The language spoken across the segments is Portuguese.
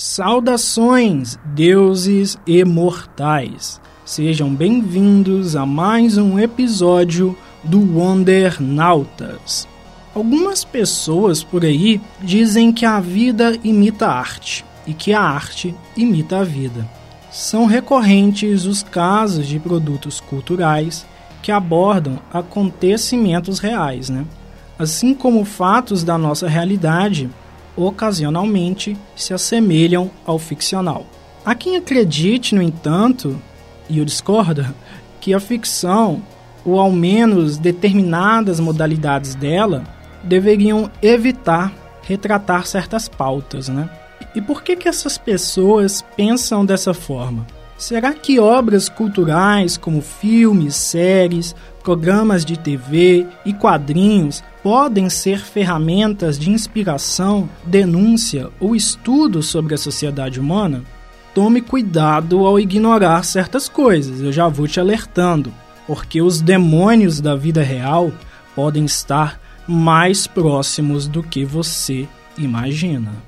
Saudações, deuses imortais! Sejam bem-vindos a mais um episódio do Wondernautas. Algumas pessoas por aí dizem que a vida imita a arte e que a arte imita a vida. São recorrentes os casos de produtos culturais que abordam acontecimentos reais, né? Assim como fatos da nossa realidade ocasionalmente se assemelham ao ficcional. Há quem acredite, no entanto, e eu discordo, que a ficção, ou ao menos determinadas modalidades dela, deveriam evitar retratar certas pautas, né? E por que que essas pessoas pensam dessa forma? Será que obras culturais como filmes, séries, programas de TV e quadrinhos podem ser ferramentas de inspiração, denúncia ou estudo sobre a sociedade humana? Tome cuidado ao ignorar certas coisas, eu já vou te alertando, porque os demônios da vida real podem estar mais próximos do que você imagina.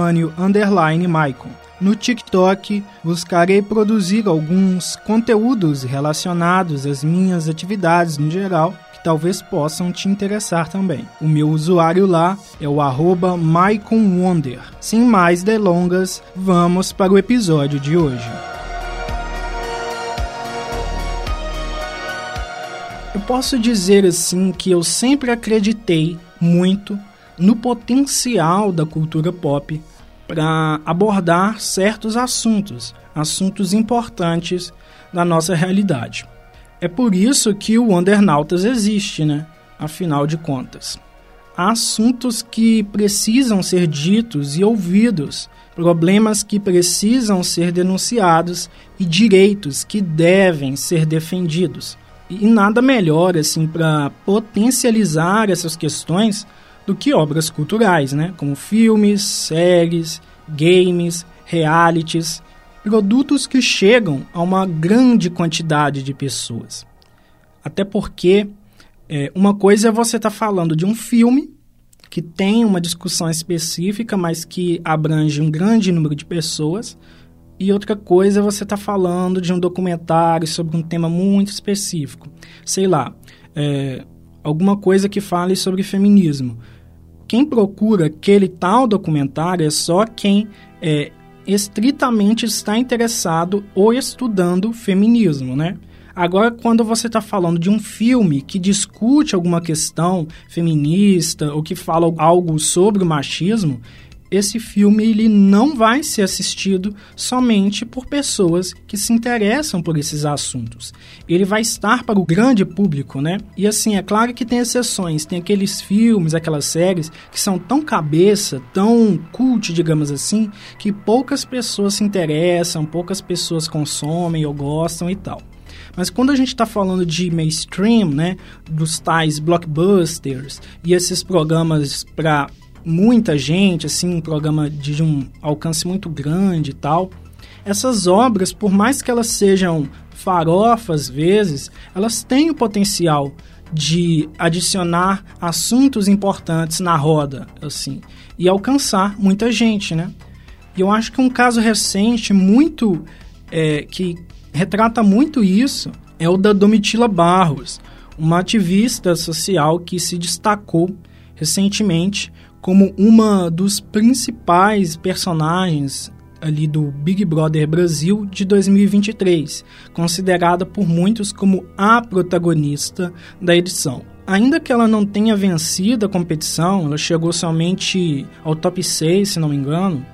Epifânio Maicon. No TikTok, buscarei produzir alguns conteúdos relacionados às minhas atividades no geral talvez possam te interessar também. O meu usuário lá é o arroba Wonder. Sem mais delongas, vamos para o episódio de hoje. Eu posso dizer assim que eu sempre acreditei muito no potencial da cultura pop para abordar certos assuntos, assuntos importantes da nossa realidade. É por isso que o Wondernautas existe, né? Afinal de contas. Há assuntos que precisam ser ditos e ouvidos, problemas que precisam ser denunciados e direitos que devem ser defendidos. E nada melhor assim para potencializar essas questões do que obras culturais, né? Como filmes, séries, games, realities produtos que chegam a uma grande quantidade de pessoas. Até porque é, uma coisa é você estar tá falando de um filme que tem uma discussão específica, mas que abrange um grande número de pessoas, e outra coisa é você estar tá falando de um documentário sobre um tema muito específico. Sei lá, é, alguma coisa que fale sobre feminismo. Quem procura aquele tal documentário é só quem é, estritamente está interessado ou estudando feminismo, né? Agora, quando você está falando de um filme que discute alguma questão feminista ou que fala algo sobre o machismo, esse filme ele não vai ser assistido somente por pessoas que se interessam por esses assuntos. Ele vai estar para o grande público, né? E assim, é claro que tem exceções, tem aqueles filmes, aquelas séries que são tão cabeça, tão cult, digamos assim, que poucas pessoas se interessam, poucas pessoas consomem ou gostam e tal. Mas quando a gente está falando de mainstream, né, dos tais blockbusters e esses programas para muita gente, assim, um programa de um alcance muito grande e tal. Essas obras, por mais que elas sejam farofas, às vezes, elas têm o potencial de adicionar assuntos importantes na roda, assim, e alcançar muita gente, né? E eu acho que um caso recente muito é, que retrata muito isso é o da Domitila Barros, uma ativista social que se destacou recentemente como uma dos principais personagens ali do Big Brother Brasil de 2023, considerada por muitos como a protagonista da edição. Ainda que ela não tenha vencido a competição, ela chegou somente ao top 6, se não me engano,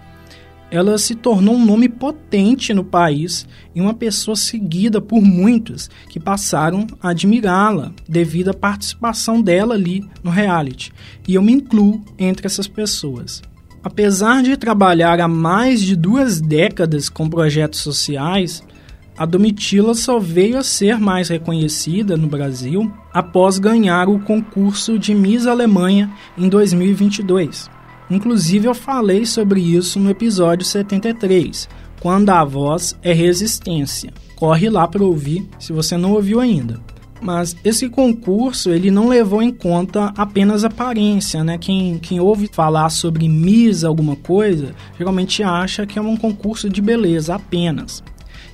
ela se tornou um nome potente no país e uma pessoa seguida por muitos que passaram a admirá-la devido à participação dela ali no reality. E eu me incluo entre essas pessoas. Apesar de trabalhar há mais de duas décadas com projetos sociais, a Domitila só veio a ser mais reconhecida no Brasil após ganhar o concurso de Miss Alemanha em 2022. Inclusive, eu falei sobre isso no episódio 73, quando a voz é resistência. Corre lá para ouvir se você não ouviu ainda. Mas esse concurso ele não levou em conta apenas aparência, né? Quem, quem ouve falar sobre Miss alguma coisa, geralmente acha que é um concurso de beleza apenas.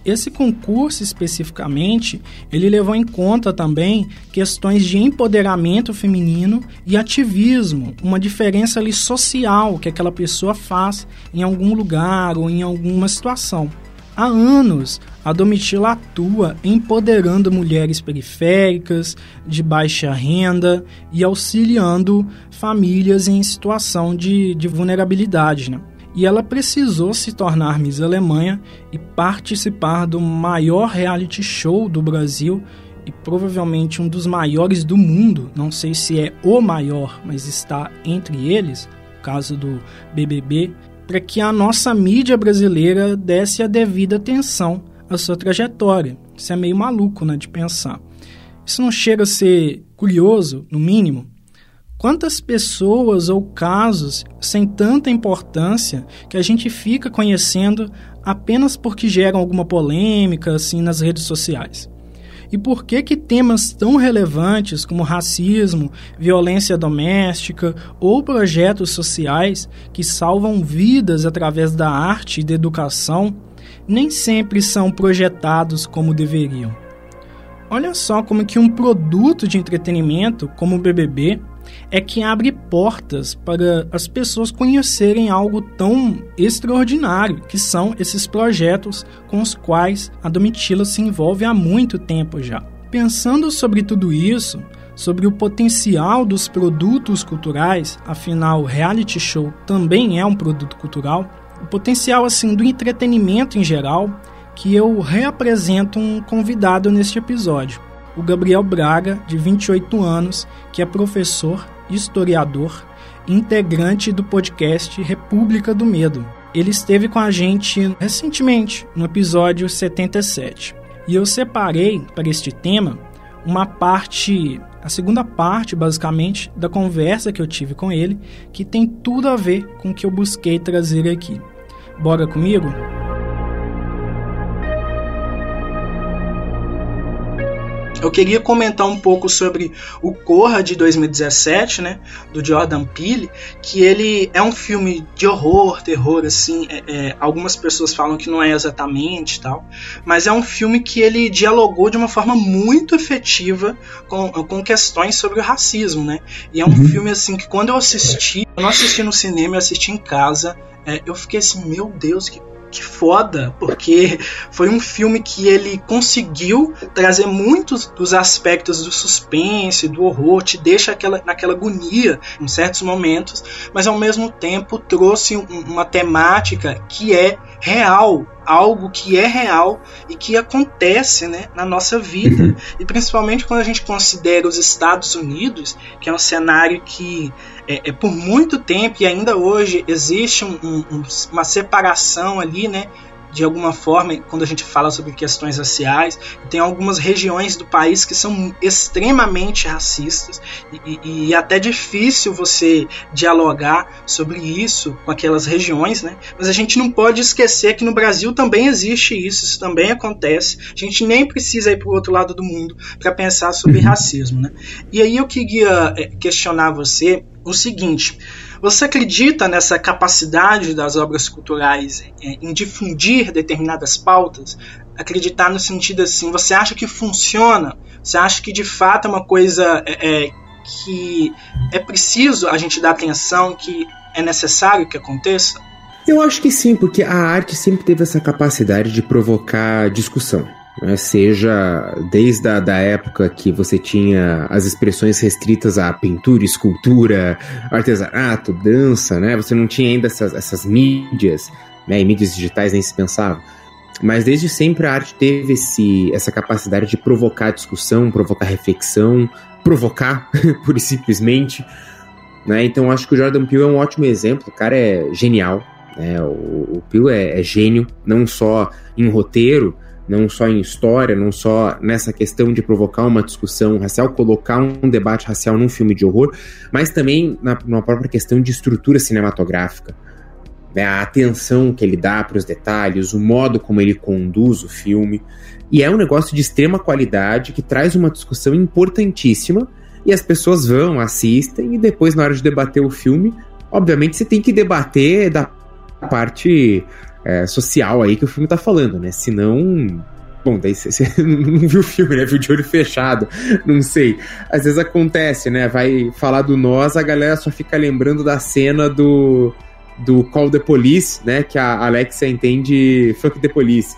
Esse concurso especificamente, ele levou em conta também questões de empoderamento feminino e ativismo, uma diferença ali social que aquela pessoa faz em algum lugar ou em alguma situação. Há anos, a Domitila atua empoderando mulheres periféricas, de baixa renda e auxiliando famílias em situação de, de vulnerabilidade. Né? E ela precisou se tornar Miss Alemanha e participar do maior reality show do Brasil e provavelmente um dos maiores do mundo. Não sei se é o maior, mas está entre eles, o caso do BBB, para que a nossa mídia brasileira desse a devida atenção à sua trajetória. Isso é meio maluco, né, de pensar. Isso não chega a ser curioso, no mínimo? Quantas pessoas ou casos sem tanta importância que a gente fica conhecendo apenas porque geram alguma polêmica assim nas redes sociais? E por que que temas tão relevantes como racismo, violência doméstica ou projetos sociais que salvam vidas através da arte e da educação nem sempre são projetados como deveriam? Olha só como que um produto de entretenimento como o BBB é que abre portas para as pessoas conhecerem algo tão extraordinário que são esses projetos com os quais a Domitila se envolve há muito tempo já. Pensando sobre tudo isso, sobre o potencial dos produtos culturais, afinal, o reality show também é um produto cultural, o potencial assim do entretenimento em geral, que eu reapresento um convidado neste episódio o Gabriel Braga, de 28 anos, que é professor, historiador, integrante do podcast República do Medo. Ele esteve com a gente recentemente, no episódio 77. E eu separei para este tema uma parte, a segunda parte, basicamente, da conversa que eu tive com ele, que tem tudo a ver com o que eu busquei trazer aqui. Bora comigo? Eu queria comentar um pouco sobre o Corra de 2017, né, do Jordan Peele, que ele é um filme de horror, terror, assim. É, é, algumas pessoas falam que não é exatamente tal, mas é um filme que ele dialogou de uma forma muito efetiva com, com questões sobre o racismo, né? E é um uhum. filme assim que quando eu assisti, eu não assisti no cinema, eu assisti em casa. É, eu fiquei assim, meu Deus, que que foda, porque foi um filme que ele conseguiu trazer muitos dos aspectos do suspense, do horror, te deixa aquela, naquela agonia em certos momentos, mas ao mesmo tempo trouxe um, uma temática que é real, algo que é real e que acontece né, na nossa vida. Uhum. E principalmente quando a gente considera os Estados Unidos, que é um cenário que é, é, por muito tempo e ainda hoje existe um, um, uma separação ali, né? De alguma forma, quando a gente fala sobre questões raciais, tem algumas regiões do país que são extremamente racistas e, e, e até difícil você dialogar sobre isso com aquelas regiões, né? Mas a gente não pode esquecer que no Brasil também existe isso, isso também acontece. A gente nem precisa ir para o outro lado do mundo para pensar sobre uhum. racismo, né? E aí eu queria é, questionar você o seguinte: você acredita nessa capacidade das obras culturais é, em difundir determinadas pautas? Acreditar no sentido assim, você acha que funciona? Você acha que de fato é uma coisa é, é, que é preciso a gente dar atenção, que é necessário que aconteça? Eu acho que sim, porque a arte sempre teve essa capacidade de provocar discussão né? seja desde a da época que você tinha as expressões restritas à pintura, escultura, artesanato, dança, né? Você não tinha ainda essas, essas mídias né, em mídias digitais nem se pensava. Mas desde sempre a arte teve esse, essa capacidade de provocar discussão, provocar reflexão, provocar, pura e simplesmente. Né? Então acho que o Jordan Peele é um ótimo exemplo, o cara é genial. Né? O, o Peele é, é gênio, não só em roteiro, não só em história, não só nessa questão de provocar uma discussão racial, colocar um debate racial num filme de horror, mas também na, própria questão de estrutura cinematográfica. Né? A atenção que ele dá para os detalhes, o modo como ele conduz o filme. E é um negócio de extrema qualidade que traz uma discussão importantíssima e as pessoas vão, assistem e depois, na hora de debater o filme, obviamente você tem que debater da parte é, social aí que o filme tá falando, né? Senão. Bom, daí você não viu o filme, né? Viu de olho fechado. Não sei. Às vezes acontece, né? Vai falar do nós, a galera só fica lembrando da cena do. Do Call the Police, né? Que a Alexia entende Fuck the Police.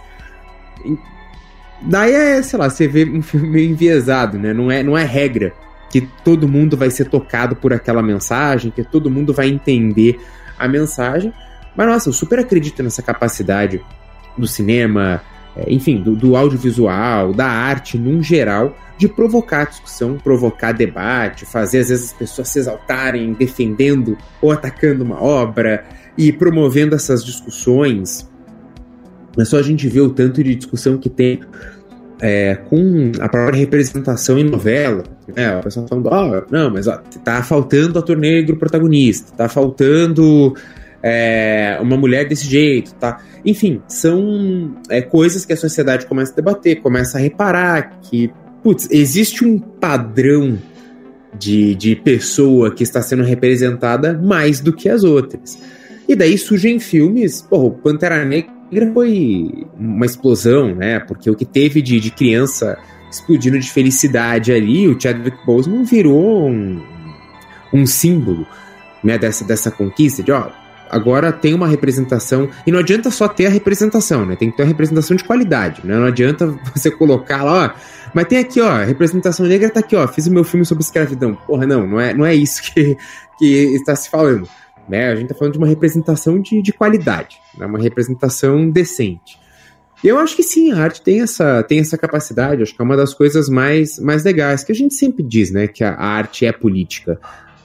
Daí é, sei lá, você vê um filme meio enviesado, né? Não é, não é regra que todo mundo vai ser tocado por aquela mensagem, que todo mundo vai entender a mensagem. Mas nossa, eu super acredito nessa capacidade do cinema, é, enfim, do, do, audiovisual, da arte num geral, de provocar discussão, provocar debate, fazer às vezes as pessoas se exaltarem defendendo ou atacando uma obra e promovendo essas discussões. É só a gente ver o tanto de discussão que tem é, com a própria representação em novela. Né? O pessoal falando, ó, oh, não, mas ó, tá faltando ator negro protagonista, tá faltando é, uma mulher desse jeito, tá? Enfim, são é, coisas que a sociedade começa a debater, começa a reparar que, putz, existe um padrão de, de pessoa que está sendo representada mais do que as outras. E daí surgem filmes, porra, Pantera Negra foi uma explosão, né? Porque o que teve de, de criança explodindo de felicidade ali, o Chadwick Boseman virou um, um símbolo né, dessa, dessa conquista de, ó, agora tem uma representação. E não adianta só ter a representação, né? Tem que ter uma representação de qualidade, né? Não adianta você colocar lá, ó. Mas tem aqui, ó, a representação negra tá aqui, ó. Fiz o meu filme sobre escravidão. Porra, não, não é, não é isso que, que está se falando. Né? A gente tá falando de uma representação de, de qualidade, né? uma representação decente. Eu acho que sim, a arte tem essa, tem essa capacidade, acho que é uma das coisas mais, mais legais, que a gente sempre diz, né? Que a, a arte é política,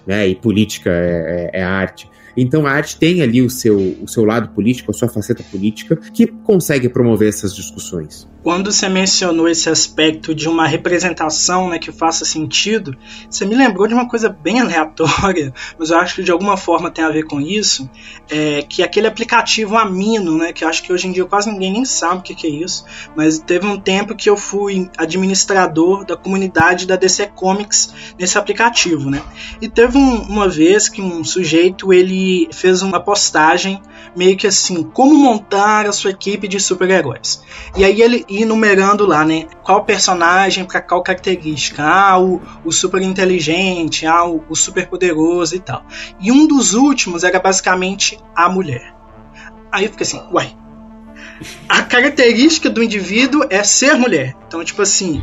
né? E política é, é, é arte. Então a arte tem ali o seu, o seu lado político, a sua faceta política, que consegue promover essas discussões. Quando você mencionou esse aspecto de uma representação né, que faça sentido, você me lembrou de uma coisa bem aleatória, mas eu acho que de alguma forma tem a ver com isso, é que aquele aplicativo Amino, né, que eu acho que hoje em dia quase ninguém nem sabe o que, que é isso, mas teve um tempo que eu fui administrador da comunidade da DC Comics nesse aplicativo, né? E teve um, uma vez que um sujeito ele fez uma postagem meio que assim, como montar a sua equipe de super-heróis. E aí ele ia numerando lá, né? Qual personagem para qual característica. Ah, o, o super inteligente, ah, o, o super poderoso e tal. E um dos últimos era basicamente a mulher. Aí eu fiquei assim, uai. A característica do indivíduo é ser mulher. Então, tipo assim,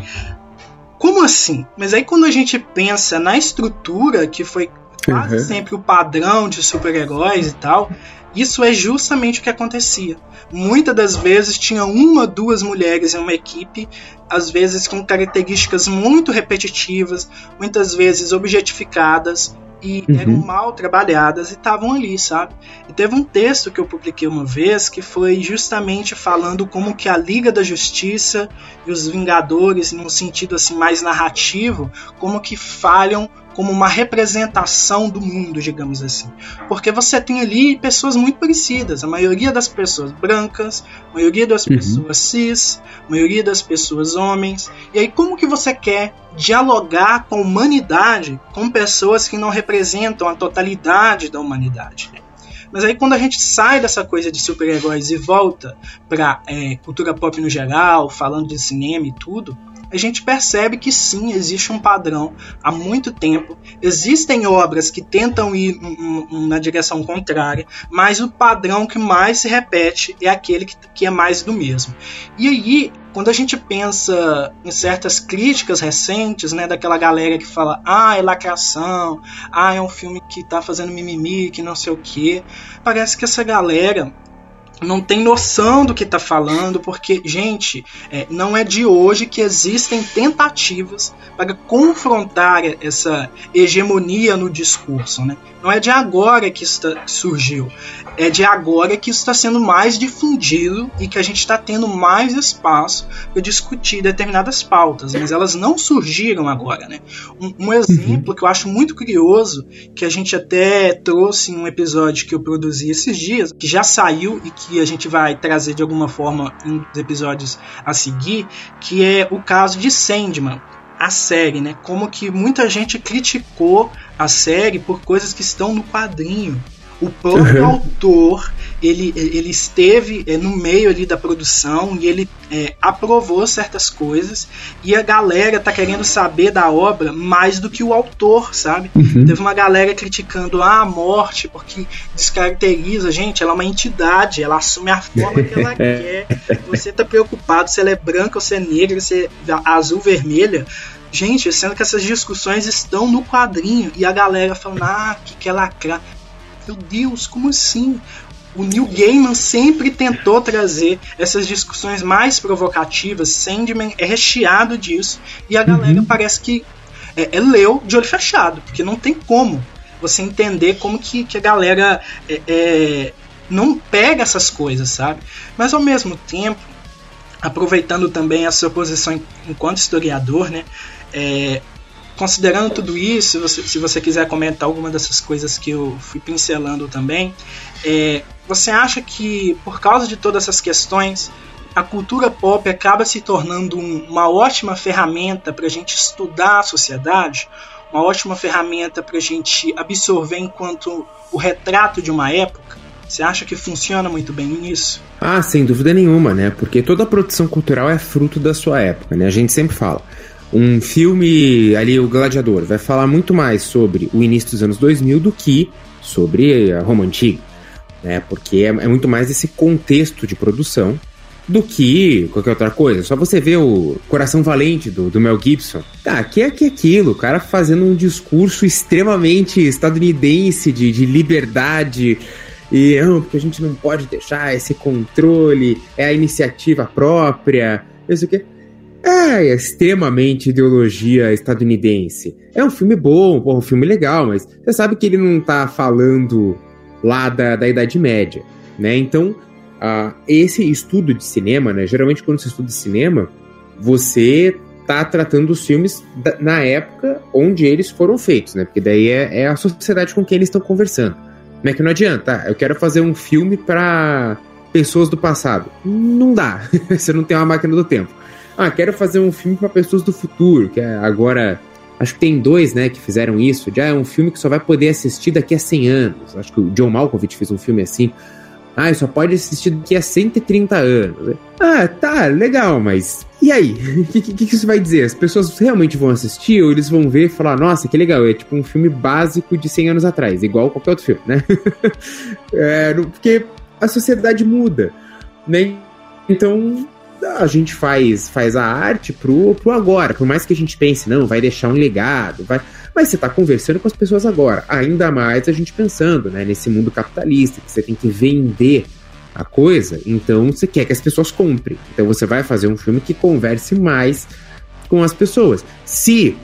como assim? Mas aí quando a gente pensa na estrutura que foi quase uhum. sempre o padrão de super-heróis e tal, isso é justamente o que acontecia. Muitas das vezes tinha uma, duas mulheres em uma equipe, às vezes com características muito repetitivas, muitas vezes objetificadas e uhum. eram mal trabalhadas e estavam ali, sabe? E teve um texto que eu publiquei uma vez que foi justamente falando como que a Liga da Justiça e os Vingadores, num sentido assim mais narrativo, como que falham como uma representação do mundo, digamos assim. Porque você tem ali pessoas muito parecidas, a maioria das pessoas brancas, a maioria das uhum. pessoas cis, a maioria das pessoas homens. E aí como que você quer dialogar com a humanidade com pessoas que não representam a totalidade da humanidade? Mas aí quando a gente sai dessa coisa de super-heróis e volta para é, cultura pop no geral, falando de cinema e tudo, a gente percebe que sim, existe um padrão há muito tempo. Existem obras que tentam ir na direção contrária, mas o padrão que mais se repete é aquele que, é mais do mesmo. E aí, quando a gente pensa em certas críticas recentes, né, daquela galera que fala, ah, é lacração, ah, é um filme que tá fazendo mimimi, que não sei o que, parece que essa galera não tem noção do que está falando, porque, gente, é, não é de hoje que existem tentativas para confrontar essa hegemonia no discurso. Né? Não é de agora que isso tá, surgiu é de agora que isso está sendo mais difundido e que a gente está tendo mais espaço para discutir determinadas pautas, mas elas não surgiram agora, né? Um, um exemplo uhum. que eu acho muito curioso, que a gente até trouxe em um episódio que eu produzi esses dias, que já saiu e que a gente vai trazer de alguma forma em episódios a seguir, que é o caso de Sandman a série, né? Como que muita gente criticou a série por coisas que estão no quadrinho. O próprio uhum. autor ele, ele esteve é, no meio ali da produção e ele é, aprovou certas coisas e a galera tá querendo saber da obra mais do que o autor, sabe? Uhum. Teve uma galera criticando ah, a morte porque descaracteriza, gente, ela é uma entidade, ela assume a forma que ela quer. Você tá preocupado se ela é branca ou se é negra, se é azul, vermelha. Gente, sendo que essas discussões estão no quadrinho e a galera falando, ah, que quer lacrar. Meu Deus, como assim? O Neil Gaiman sempre tentou trazer essas discussões mais provocativas. Sandman é recheado disso. E a galera uhum. parece que é, é, leu de olho fechado, porque não tem como você entender como que, que a galera é, é, não pega essas coisas, sabe? Mas ao mesmo tempo, aproveitando também a sua posição enquanto historiador, né? Considerando tudo isso, você, se você quiser comentar alguma dessas coisas que eu fui pincelando também, é, você acha que por causa de todas essas questões, a cultura pop acaba se tornando um, uma ótima ferramenta para a gente estudar a sociedade, uma ótima ferramenta para a gente absorver enquanto o retrato de uma época? Você acha que funciona muito bem nisso? Ah, sem dúvida nenhuma, né? Porque toda produção cultural é fruto da sua época, né? A gente sempre fala um filme ali, O Gladiador, vai falar muito mais sobre o início dos anos 2000 do que sobre a Roma Antiga, né? Porque é, é muito mais esse contexto de produção do que qualquer outra coisa. Só você vê o Coração Valente do, do Mel Gibson. Tá, que é que é aquilo, o cara fazendo um discurso extremamente estadunidense de, de liberdade. E porque a gente não pode deixar esse controle, é a iniciativa própria, isso aqui. É extremamente ideologia estadunidense. É um filme bom, um filme legal, mas você sabe que ele não tá falando lá da, da Idade Média, né? Então, uh, esse estudo de cinema, né? Geralmente quando você estuda cinema, você tá tratando os filmes da, na época onde eles foram feitos, né? Porque daí é, é a sociedade com quem eles estão conversando. Não é que não adianta, eu quero fazer um filme para pessoas do passado. Não dá, você não tem uma máquina do tempo. Ah, quero fazer um filme para pessoas do futuro, que é agora. Acho que tem dois, né, que fizeram isso. Já é um filme que só vai poder assistir daqui a 100 anos. Acho que o John Malkovich fez um filme assim. Ah, só pode assistir daqui a 130 anos. Ah, tá, legal, mas e aí? O que, que, que, isso vai dizer? As pessoas realmente vão assistir ou eles vão ver e falar, nossa, que legal, é tipo um filme básico de 100 anos atrás, igual qualquer outro filme, né? é, porque a sociedade muda, né? Então, a gente faz, faz a arte pro, pro agora. Por mais que a gente pense, não, vai deixar um legado, vai. Mas você tá conversando com as pessoas agora. Ainda mais a gente pensando, né, nesse mundo capitalista, que você tem que vender a coisa, então você quer que as pessoas comprem. Então você vai fazer um filme que converse mais com as pessoas. Se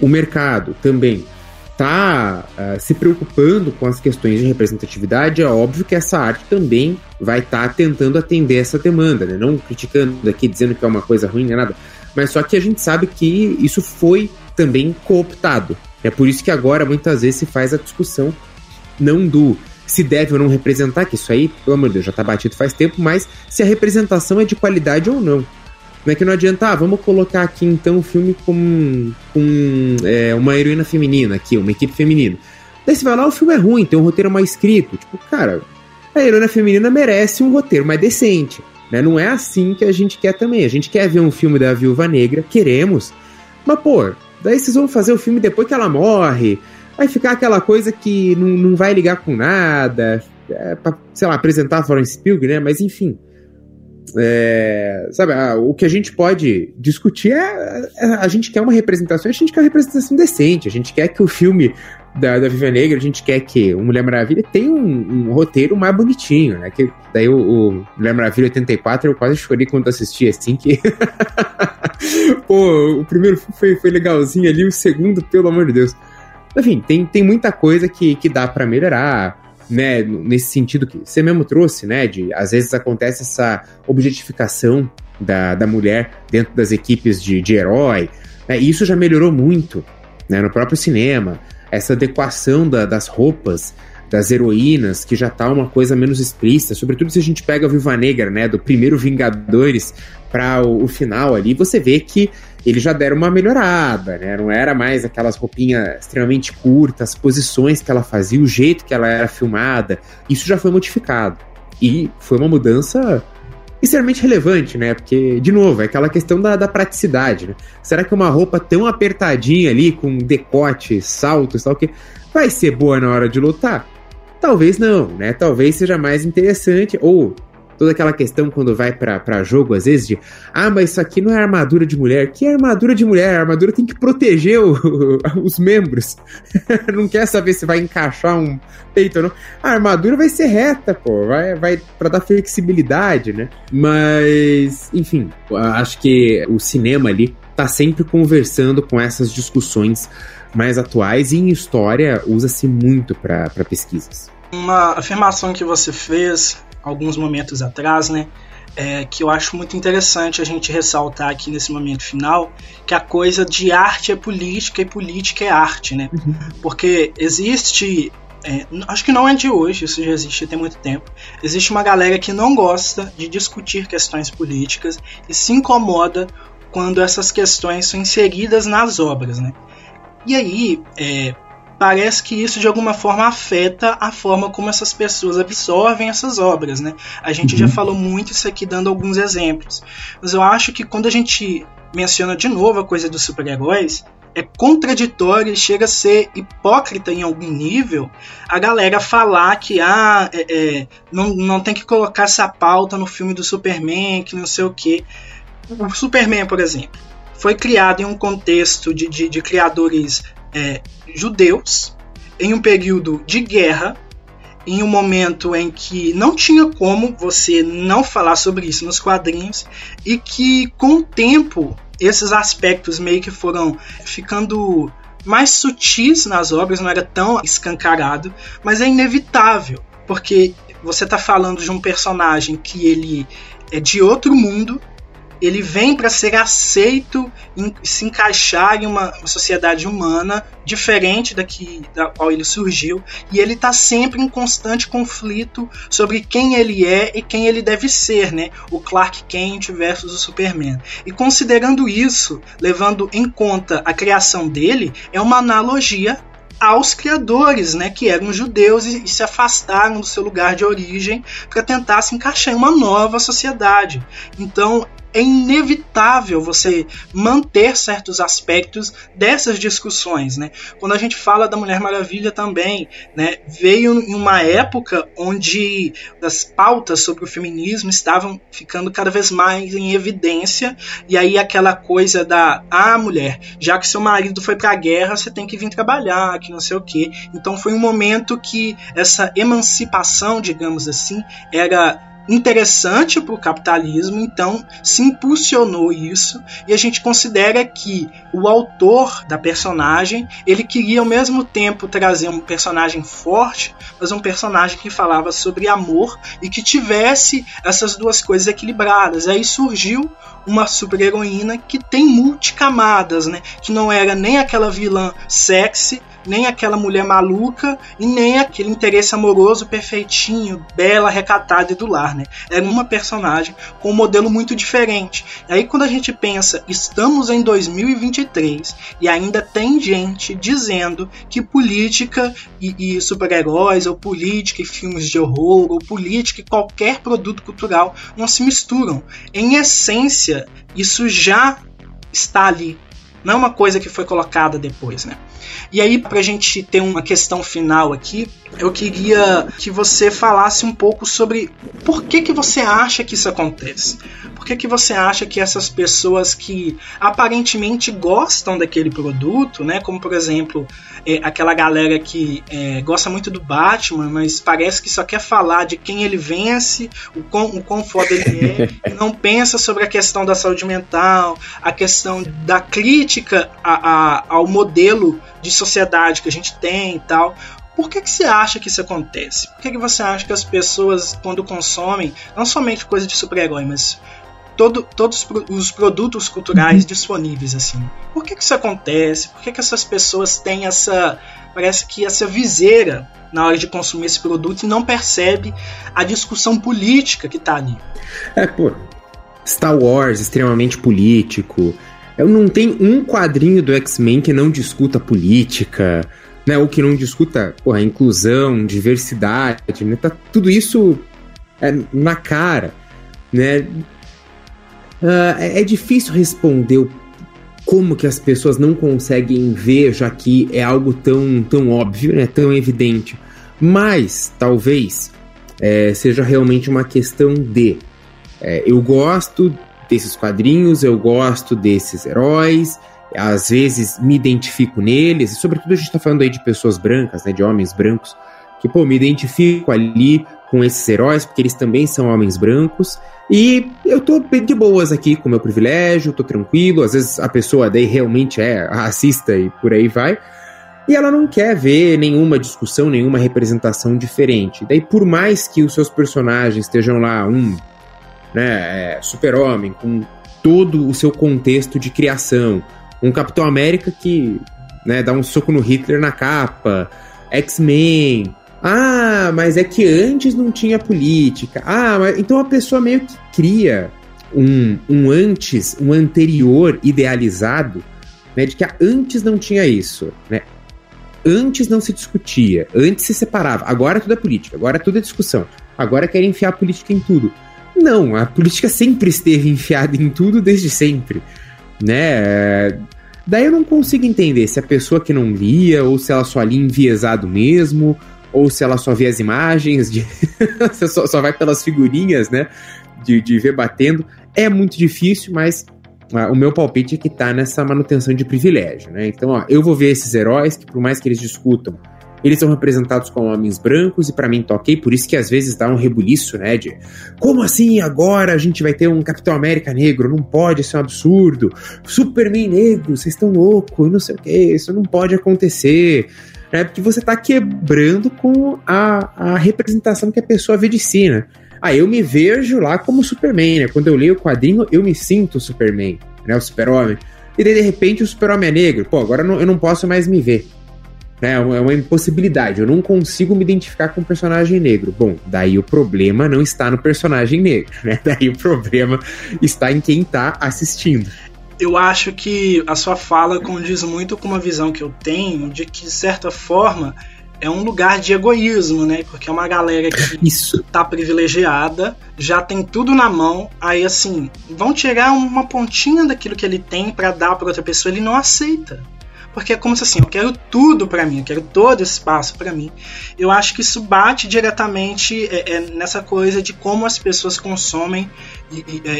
o mercado também está uh, eh, se preocupando com as questões de representatividade, é óbvio que essa arte também vai estar tá tentando atender essa demanda, né? Não criticando aqui, dizendo que é uma coisa ruim, nem nada. Mas só que a gente sabe que isso foi também cooptado. É por isso que agora muitas vezes se faz a discussão não do se deve ou não representar, que isso aí, pelo amor de Deus, já está batido faz tempo, mas se a representação é de qualidade ou não. Não é que não adianta, ah, vamos colocar aqui então um filme com, com é, uma heroína feminina aqui, uma equipe feminina. Daí você vai lá, o filme é ruim, tem um roteiro mal escrito. Tipo, cara, a heroína feminina merece um roteiro mais decente. Né? Não é assim que a gente quer também. A gente quer ver um filme da Viúva Negra, queremos. Mas, pô, daí vocês vão fazer o filme depois que ela morre. Vai ficar aquela coisa que não, não vai ligar com nada. É, pra, sei lá, apresentar Florence Pugh, né? Mas enfim É, sabe, a, o que a gente pode discutir é, é, a gente quer uma representação, a gente quer uma representação decente, a gente quer que o filme da, da Viva Negra, a gente quer que o Mulher Maravilha tenha um, um roteiro mais bonitinho, né? Que daí o, o, Mulher Maravilha 84 eu quase chorei quando assisti, assim, que. Pô, o primeiro foi, foi legalzinho ali, o segundo, pelo amor de Deus. Enfim, tem, tem muita coisa que, que dá para melhorar né, nesse sentido que você mesmo trouxe, né, de às vezes acontece essa objetificação da, da mulher dentro das equipes de, de herói, né, e isso já melhorou muito, né, no próprio cinema, essa adequação da, das roupas das heroínas, que já tá uma coisa menos explícita, sobretudo se a gente pega a Viva Negra, né, do primeiro Vingadores para o, o final ali, você vê que eles já deram uma melhorada, né? Não era mais aquelas roupinhas extremamente curtas, as posições que ela fazia, o jeito que ela era filmada. Isso já foi modificado. E foi uma mudança extremamente relevante, né? Porque, de novo, é aquela questão da, da praticidade, né? Será que uma roupa tão apertadinha ali, com decote, saltos tal, que vai ser boa na hora de lutar? Talvez não, né? Talvez seja mais interessante, ou toda aquela questão quando vai para jogo, às vezes, de ah, mas isso aqui não é armadura de mulher. Que armadura de mulher? A armadura tem que proteger o, os membros. não quer saber se vai encaixar um peito ou não. A armadura vai ser reta, pô. Vai, vai para dar flexibilidade, né? Mas, enfim, acho que o cinema ali tá sempre conversando com essas discussões mais atuais e em história usa-se muito para pesquisas. Uma afirmação que você fez alguns momentos atrás, né? É, que eu acho muito interessante a gente ressaltar aqui nesse momento final, que a coisa de arte é política e política é arte, né? Uhum. Porque existe, é, acho que não é de hoje, isso já existe tem muito tempo, existe uma galera que não gosta de discutir questões políticas e se incomoda quando essas questões são inseridas nas obras, né? E aí, é, parece que isso de alguma forma afeta a forma como essas pessoas absorvem essas obras, né? A gente uhum. já falou muito isso aqui dando alguns exemplos. Mas eu acho que quando a gente menciona de novo a coisa dos super-heróis, é contraditório e chega a ser hipócrita em algum nível a galera falar que ah, é, é, não, não tem que colocar essa pauta no filme do Superman, que não sei o que. O Superman, por exemplo, foi criado em um contexto de, de, de criadores é, judeus em um período de guerra, em um momento em que não tinha como você não falar sobre isso nos quadrinhos e que com o tempo esses aspectos meio que foram ficando mais sutis nas obras, não era tão escancarado, mas é inevitável, porque você está falando de um personagem que ele é de outro mundo, ele vem para ser aceito, em, se encaixar em uma, uma, sociedade humana diferente da, que, da qual ele surgiu, e ele está sempre em constante conflito sobre quem ele é e quem ele deve ser, né? O Clark Kent versus o Superman. E considerando isso, levando em conta a criação dele, é uma analogia aos criadores, né, que eram judeus e, e se afastaram do seu lugar de origem para tentar se encaixar em uma nova sociedade. Então, é inevitável você manter certos aspectos dessas discussões, né? Quando a gente fala da Mulher Maravilha também, né, veio em uma época onde as pautas sobre o feminismo estavam ficando cada vez mais em evidência, e aí aquela coisa da ah, mulher, já que seu marido foi para a guerra, você tem que vir trabalhar, que não sei o quê. Então foi um momento que essa emancipação, digamos assim, era interessante para o capitalismo, então se impulsionou isso e a gente considera que o autor da personagem ele queria ao mesmo tempo trazer um personagem forte, mas um personagem que falava sobre amor e que tivesse essas duas coisas equilibradas. Aí surgiu uma super-heroína que tem multicamadas, né? Que não era nem aquela vilã sexy, nem aquela mulher maluca e nem aquele interesse amoroso perfeitinho, bela, recatada e do lar, né? Era uma personagem com um modelo muito diferente. E aí quando a gente pensa, estamos em 2023 e ainda tem gente dizendo que política e, e super-heróis, ou política e filmes de horror, ou política e qualquer produto cultural não se misturam. Em essência, isso já está ali. Não é uma coisa que foi colocada depois, né? E aí, para a gente ter uma questão final aqui, eu queria que você falasse um pouco sobre por que, que você acha que isso acontece. Por que, que você acha que essas pessoas que aparentemente gostam daquele produto, né, como por exemplo é, aquela galera que é, gosta muito do Batman, mas parece que só quer falar de quem ele vence, o quão, o quão foda ele é, e não pensa sobre a questão da saúde mental, a questão da crítica a, a, ao modelo de sociedade que a gente tem e tal. Por que, que você acha que isso acontece? Por que, que você acha que as pessoas, quando consomem, não somente coisa de super-herói, mas todo, todos os produtos culturais uhum. disponíveis, assim. Por que, que isso acontece? Por que, que essas pessoas têm essa. Parece que essa viseira na hora de consumir esse produto e não percebe a discussão política que tá ali. É, pô. Star Wars, extremamente político. Não tem um quadrinho do X-Men que não discuta política, né? Ou que não discuta, porra, inclusão, diversidade, né? Tá tudo isso é, na cara, né? Uh, é, difícil responder como que as pessoas não conseguem ver, já que é algo tão, tão óbvio, né, tão evidente. Mas, talvez, é, seja realmente uma questão de... É, eu gosto desses quadrinhos, eu gosto desses heróis, às vezes me identifico neles, e sobretudo a gente está falando aí de pessoas brancas, né, de homens brancos, que, pô, me identifico ali com esses heróis, porque eles também são homens brancos, e eu tô de boas aqui com o meu privilégio, tô tranquilo, às vezes a pessoa daí realmente é racista e por aí vai, e ela não quer ver nenhuma discussão, nenhuma representação diferente. Daí, por mais que os seus personagens estejam lá, um né, é, super-homem, com todo o seu contexto de criação, um Capitão América que né, dá um soco no Hitler na capa, X-Men, ah, mas é que antes não tinha política. Ah, mas então a pessoa meio que cria um, um antes, um anterior idealizado, né, de que antes não tinha isso, né? Antes não se discutia, antes se separava. Agora tudo é política, agora tudo é discussão. Agora querem enfiar política em tudo. Não, a política sempre esteve enfiada em tudo desde sempre, né? Daí eu não consigo entender se a pessoa que não lia ou se ela só lia enviesado mesmo, ou se ela só vê as imagens, de só, só, vai pelas figurinhas, né? De, de ver batendo. É muito difícil, mas ah, o meu palpite é que tá nessa manutenção de privilégio, né? Então, ó, eu vou ver esses heróis que, por mais que eles discutam, eles são representados como homens brancos e para mim toquei, por isso que às vezes dá um rebuliço, né? De como assim agora a gente vai ter um Capitão América negro? Não pode, isso é um absurdo. Superman negro, vocês estão loucos, não sei o que, isso não pode acontecer né? Porque você está quebrando com a, a representação que a pessoa vê de si, né? Ah, eu me vejo lá como Superman, né? Quando eu leio o quadrinho, eu me sinto Superman, né? O super-homem. E daí, de repente, o super-homem é negro. Pô, agora eu não, eu não posso mais me ver. Né? É uma impossibilidade. Eu não consigo me identificar com um personagem negro. Bom, daí o problema não está no personagem negro, né? Daí o problema está em quem está assistindo eu acho que a sua fala condiz muito com uma visão que eu tenho de que, de certa forma, é um lugar de egoísmo, né? Porque é uma galera que Isso. tá privilegiada, já tem tudo na mão, aí assim, vão tirar uma pontinha daquilo que ele tem para dar para outra pessoa, ele não aceita. Porque é como se assim, eu quero tudo para mim, eu quero todo espaço para mim. Eu acho que isso bate diretamente é, é, nessa coisa de como as pessoas consomem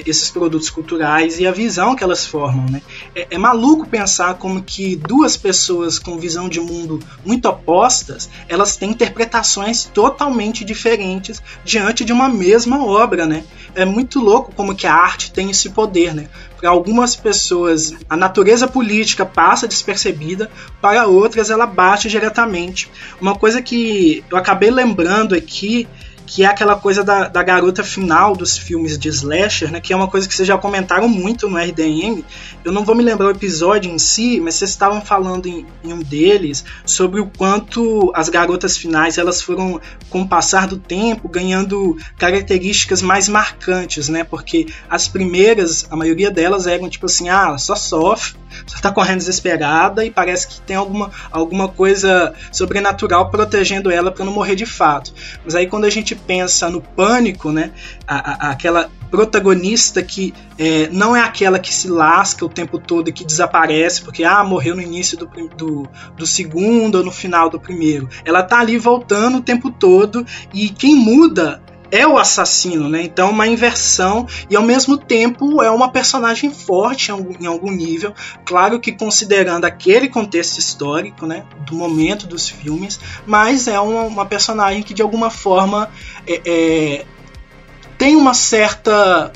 esses produtos culturais e a visão que elas formam, né? É, é, maluco pensar como que duas pessoas com visão de mundo muito opostas, elas têm interpretações totalmente diferentes diante de uma mesma obra, né? É muito louco como que a arte tem esse poder, né? Para algumas pessoas, a natureza política passa despercebida, para outras ela bate diretamente. Uma coisa que eu acabei lembrando aqui que é aquela coisa da, da garota final dos filmes de slasher, né? Que é uma coisa que vocês já comentaram muito no RDM. Eu não vou me lembrar o episódio em si, mas vocês estavam falando em, em um deles sobre o quanto as garotas finais elas foram, com o passar do tempo, ganhando características mais marcantes, né? Porque as primeiras, a maioria delas eram tipo assim, ah, só sofre, só tá correndo desesperada e parece que tem alguma, alguma coisa sobrenatural protegendo ela para não morrer de fato. Mas aí quando a gente pensa no pânico, né? A, a, aquela protagonista que é, não é aquela que se lasca o tempo todo e que desaparece porque ah, morreu no início do, do, do, segundo ou no final do primeiro. Ela tá ali voltando o tempo todo e quem muda é o assassino, né? Então, uma inversão e ao mesmo tempo é uma personagem forte em algum, em algum nível. Claro que considerando aquele contexto histórico, né? Do momento dos filmes, mas é uma, uma personagem que de alguma forma é, é, tem uma certa.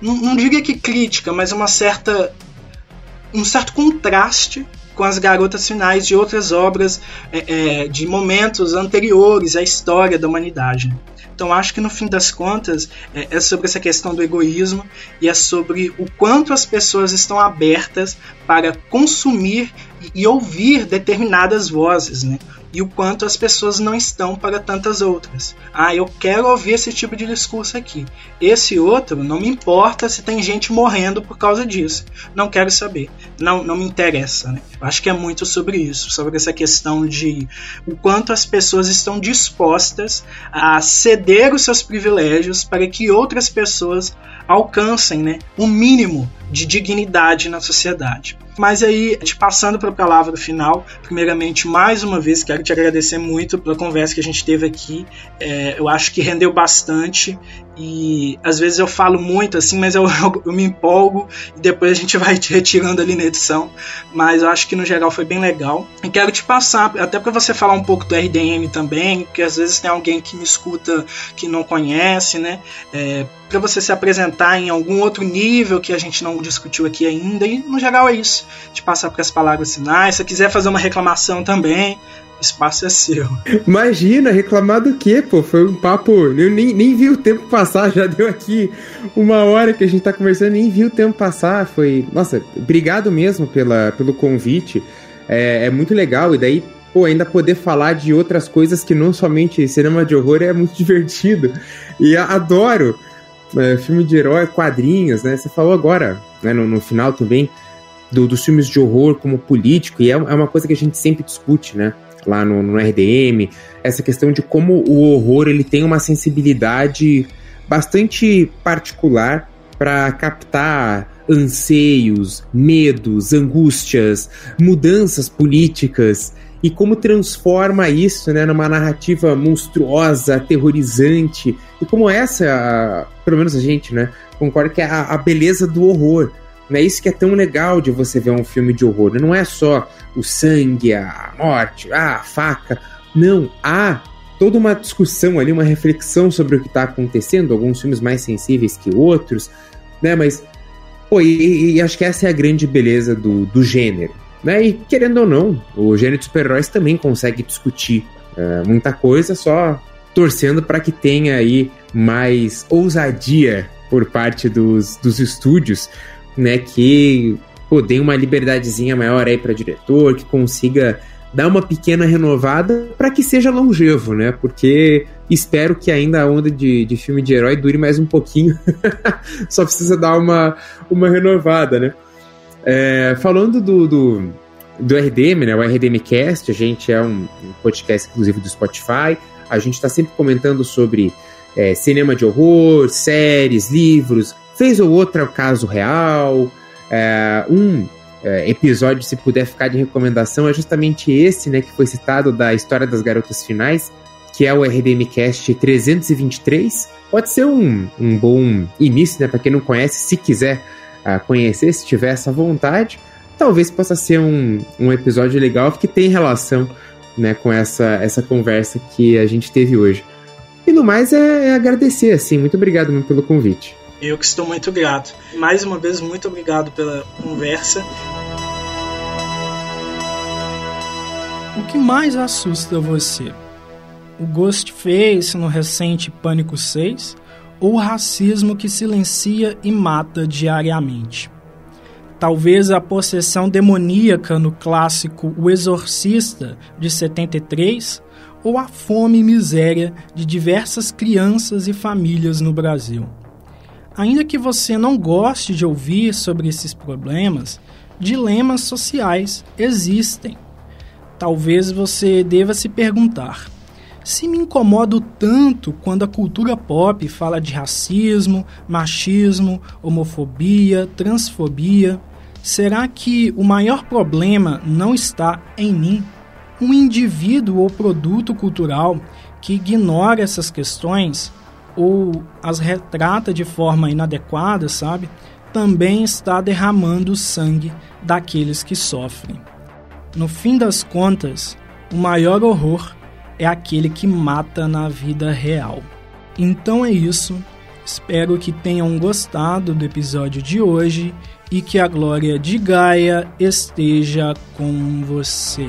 Não, não diria que crítica, mas uma certa. um certo contraste com as garotas finais de outras obras é, é, de momentos anteriores à história da humanidade. Então acho que no fim das contas é, é, sobre essa questão do egoísmo e é sobre o quanto as pessoas estão abertas para consumir e, ouvir determinadas vozes, né? E o quanto as pessoas não estão para tantas outras. Ah, eu quero ouvir esse tipo de discurso aqui. Esse outro, não me importa se tem gente morrendo por causa disso. Não quero saber. Não, não me interessa. Né? Eu acho que é muito sobre isso, sobre essa questão de o quanto as pessoas estão dispostas a ceder os seus privilégios para que outras pessoas alcancem né, o mínimo de dignidade na sociedade. Mas aí, te passando para a palavra final, primeiramente, mais uma vez, quero te agradecer muito pela conversa que a gente teve aqui. É, eu acho que rendeu bastante e às vezes eu falo muito assim, mas eu, eu, me empolgo e depois a gente vai te retirando ali na edição. Mas eu acho que no geral foi bem legal. E quero te passar, até para você falar um pouco do RDM também, que às vezes tem alguém que me escuta que não conhece, né? É, para você se apresentar em algum outro nível que a gente não discutiu aqui ainda. E no geral é isso. Te passar para as palavras finais. Se quiser fazer uma reclamação também, o espaço é seu. Imagina, reclamar do quê, pô? Foi um papo. Eu nem, nem vi o tempo passar, já deu aqui uma hora que a gente tá conversando, nem vi o tempo passar. Foi. Nossa, obrigado mesmo pela, pelo convite. É, é muito legal. E daí, pô, ainda poder falar de outras coisas que não somente cinema de horror é muito divertido. E adoro é, filme de herói, quadrinhos, né? Você falou agora, né, no, no final também, do, dos filmes de horror como político, e é, é uma coisa que a gente sempre discute, né? Lá no, no RDM, essa questão de como o horror ele tem uma sensibilidade bastante particular para captar anseios, medos, angústias, mudanças políticas e como transforma isso né, numa narrativa monstruosa, aterrorizante, e como essa, pelo menos a gente, né, concorda que é a, a beleza do horror. É isso que é tão legal de você ver um filme de horror. Não é só o sangue, a morte, a faca. Não, há toda uma discussão ali, uma reflexão sobre o que está acontecendo. Alguns filmes mais sensíveis que outros, né? Mas, pô, e, e acho que essa é a grande beleza do, do gênero. Né? E querendo ou não, o gênero de super-heróis também consegue discutir é, muita coisa, só torcendo para que tenha aí mais ousadia por parte dos, dos estúdios, né? Que pô, dê uma liberdadezinha maior aí para diretor, que consiga dar uma pequena renovada para que seja longevo, né? Porque espero que ainda a onda de, de filme de herói dure mais um pouquinho. Só precisa dar uma, uma renovada, né? É, falando do, do, do, RDM, né? O RDM Cast, a gente é um, um podcast inclusive do Spotify. A gente está sempre comentando sobre é, cinema de horror, séries, livros, fez ou outra caso real. É, um é, episódio, se puder ficar de recomendação, é justamente esse, né? Que foi citado da história das garotas finais, que é o RDM Cast 323. Pode ser um, um bom início, né? Para quem não conhece, se quiser a conhecer, se tiver essa vontade, talvez possa ser um, um episódio legal que tem relação né, com essa, essa conversa que a gente teve hoje. E no mais é, é agradecer, assim, muito obrigado pelo convite. Eu que estou muito grato. Mais uma vez, muito obrigado pela conversa. O que mais assusta você? O Ghostface no recente Pânico 6 ou o racismo que silencia e mata diariamente. Talvez a possessão demoníaca no clássico O Exorcista de 73 ou a fome e miséria de diversas crianças e famílias no Brasil. Ainda que você não goste de ouvir sobre esses problemas, dilemas sociais existem. Talvez você deva se perguntar: Se me incomodo tanto quando a cultura pop fala de racismo, machismo, homofobia, transfobia, será que o maior problema não está em mim? Um indivíduo ou produto cultural que ignora essas questões ou as retrata de forma inadequada, sabe? Também está derramando o sangue daqueles que sofrem. No fim das contas, o maior horror é aquele que mata na vida real. Então é isso. Espero que tenham gostado do episódio de hoje e que a glória de Gaia esteja com você.